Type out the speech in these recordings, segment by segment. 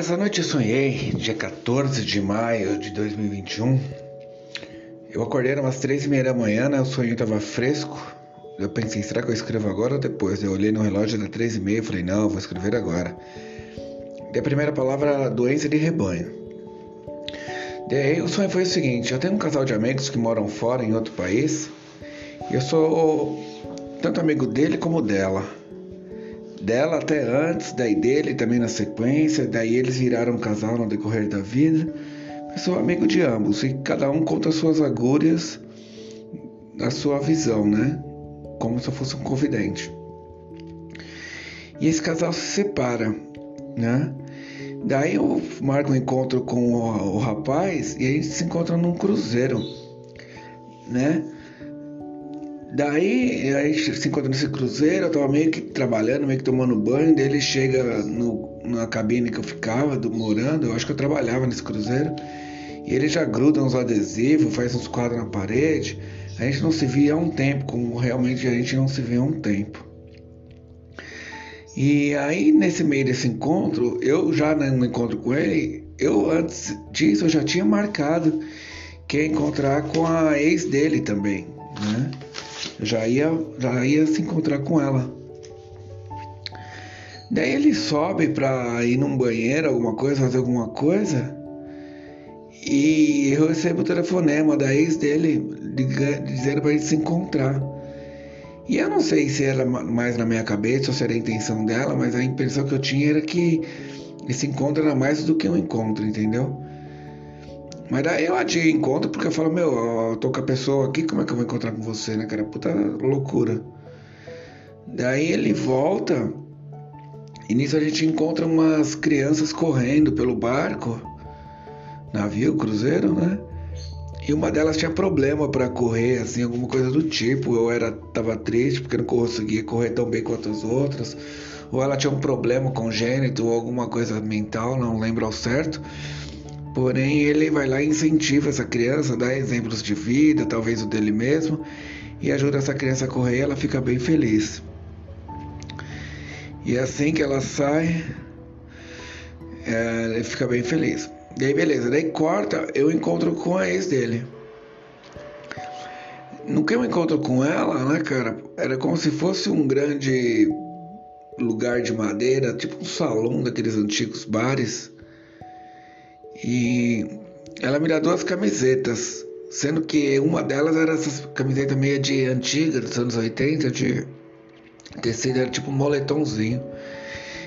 Essa noite eu sonhei, dia 14 de maio de 2021. Eu acordei umas três e meia da manhã, né? O sonho tava fresco. Eu pensei, será que eu escrevo agora ou depois? Eu olhei no relógio, era três e meia, e falei, não, vou escrever agora. E a primeira palavra era doença de rebanho. Daí o sonho foi o seguinte, eu tenho um casal de amigos que moram fora, em outro país. E eu sou tanto amigo dele como dela dela até antes, daí dele também na sequência, daí eles viraram um casal no decorrer da vida. Eu sou amigo de ambos e cada um conta suas agulhas, a sua visão, né? Como se eu fosse um confidente. E esse casal se separa, né? Daí eu marco um encontro com o, o rapaz e a gente se encontra num cruzeiro, né? Daí a gente se encontra nesse cruzeiro, eu tava meio que trabalhando, meio que tomando banho, daí ele chega no, na cabine que eu ficava, do, morando, eu acho que eu trabalhava nesse cruzeiro, e ele já gruda uns adesivos, faz uns quadros na parede. A gente não se via há um tempo, como realmente a gente não se vê há um tempo. E aí, nesse meio desse encontro, eu já no encontro com ele, eu antes disso eu já tinha marcado que ia encontrar com a ex dele também, né? Já ia, já ia se encontrar com ela. Daí ele sobe pra ir num banheiro, alguma coisa, fazer alguma coisa. E eu recebo o telefonema da ex dele dizendo pra gente se encontrar. E eu não sei se era mais na minha cabeça ou se era a intenção dela, mas a impressão que eu tinha era que esse encontro era mais do que um encontro, entendeu? Mas daí eu adiei encontro porque eu falo, meu, eu tô com a pessoa aqui, como é que eu vou encontrar com você, né, cara? Puta loucura. Daí ele volta e nisso a gente encontra umas crianças correndo pelo barco, navio, cruzeiro, né? E uma delas tinha problema para correr, assim, alguma coisa do tipo. Eu era tava triste porque não conseguia correr tão bem quanto as outras. Ou ela tinha um problema congênito ou alguma coisa mental, não lembro ao certo. Porém, ele vai lá e incentiva essa criança, dá exemplos de vida, talvez o dele mesmo, e ajuda essa criança a correr e ela fica bem feliz. E assim que ela sai, ele fica bem feliz. E aí, beleza, daí corta, eu encontro com a ex dele. No que eu encontro com ela, né, cara, era como se fosse um grande lugar de madeira, tipo um salão daqueles antigos bares e ela me dá duas camisetas, sendo que uma delas era essa camiseta meio de antiga, dos anos 80, de tecido, era tipo um moletomzinho.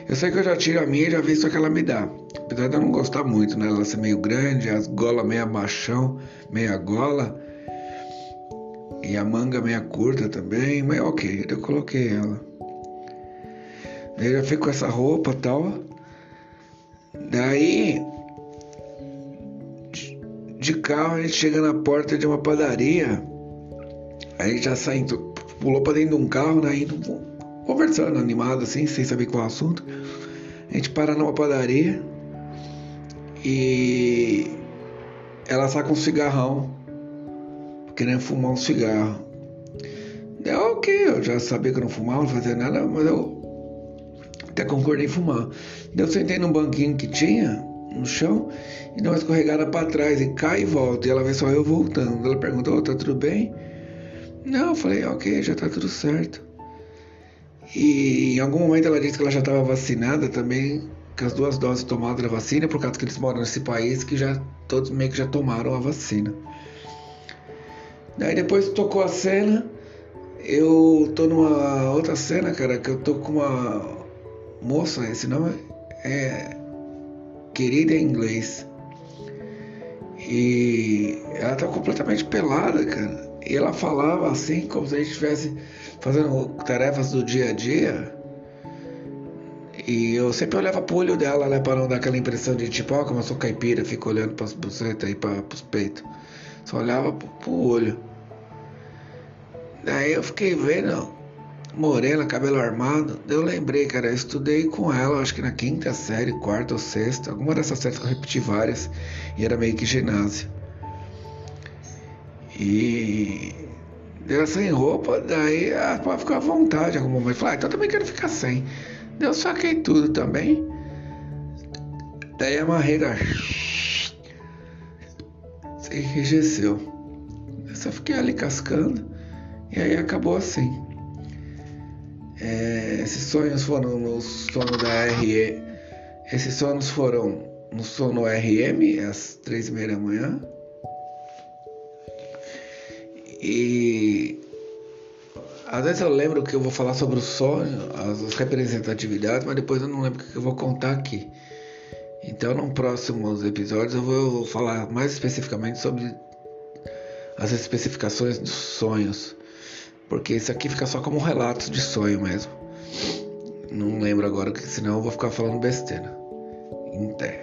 Eu sei que eu já tiro a minha e já vi isso que ela me dá. Apesar de eu não gostar muito, né? Ela ser meio grande, as golas meia machão, meia gola. E a manga meia curta também, mas ok, eu coloquei ela. Eu já fico com essa roupa e tal. Daí de carro, a gente chega na porta de uma padaria. A gente já sai, pulou pra dentro de um carro, né? Indo, conversando, animado assim, sem saber qual é o assunto. A gente para numa padaria e ela saca um cigarrão, querendo fumar um cigarro. Deu ok, eu já sabia que eu não fumava, não fazia nada, mas eu até concordei em fumar. Eu sentei num banquinho que tinha no chão e dá uma escorregada para trás e cai e volta. E ela vê só eu voltando. Ela perguntou: oh, tá tudo bem? Não, eu falei: ok, já tá tudo certo. E em algum momento ela disse que ela já estava vacinada também, com as duas doses tomadas da vacina, por causa que eles moram nesse país que já todos meio que já tomaram a vacina. Daí depois tocou a cena, eu tô numa outra cena, cara, que eu tô com uma moça, esse nome é querida em inglês. E ela tá completamente pelada, cara. E ela falava assim, como se a gente estivesse fazendo tarefas do dia a dia. E eu sempre olhava pro olho dela, né, para não dar aquela impressão de tipo, ó, oh, como eu sou caipira, fico olhando pras bucetas e para pros peitos. Só olhava pro, pro olho. Daí eu fiquei vendo, morena, cabelo armado. Eu lembrei, cara, eu estudei com ela, acho que na quinta série, quarta ou sexta, alguma dessas séries que eu repeti várias, e era meio que ginásio. E deu sem roupa, daí ela pode ficar à vontade algum momento. Falei, ah, então também quero ficar sem. Deu saquei tudo também. Daí a marreira se enrijeceu. Eu só fiquei ali cascando e aí acabou assim. É, esses sonhos foram no sono da RE. Esses sonhos foram no sono RM às três e meia da manhã. E às vezes eu lembro que eu vou falar sobre o sonho, as representatividades, mas depois eu não lembro o que eu vou contar aqui. Então, nos próximos episódios, eu vou falar mais especificamente sobre as especificações dos sonhos, porque isso aqui fica só como um relato de sonho mesmo. Não lembro agora, senão eu vou ficar falando besteira. Terra.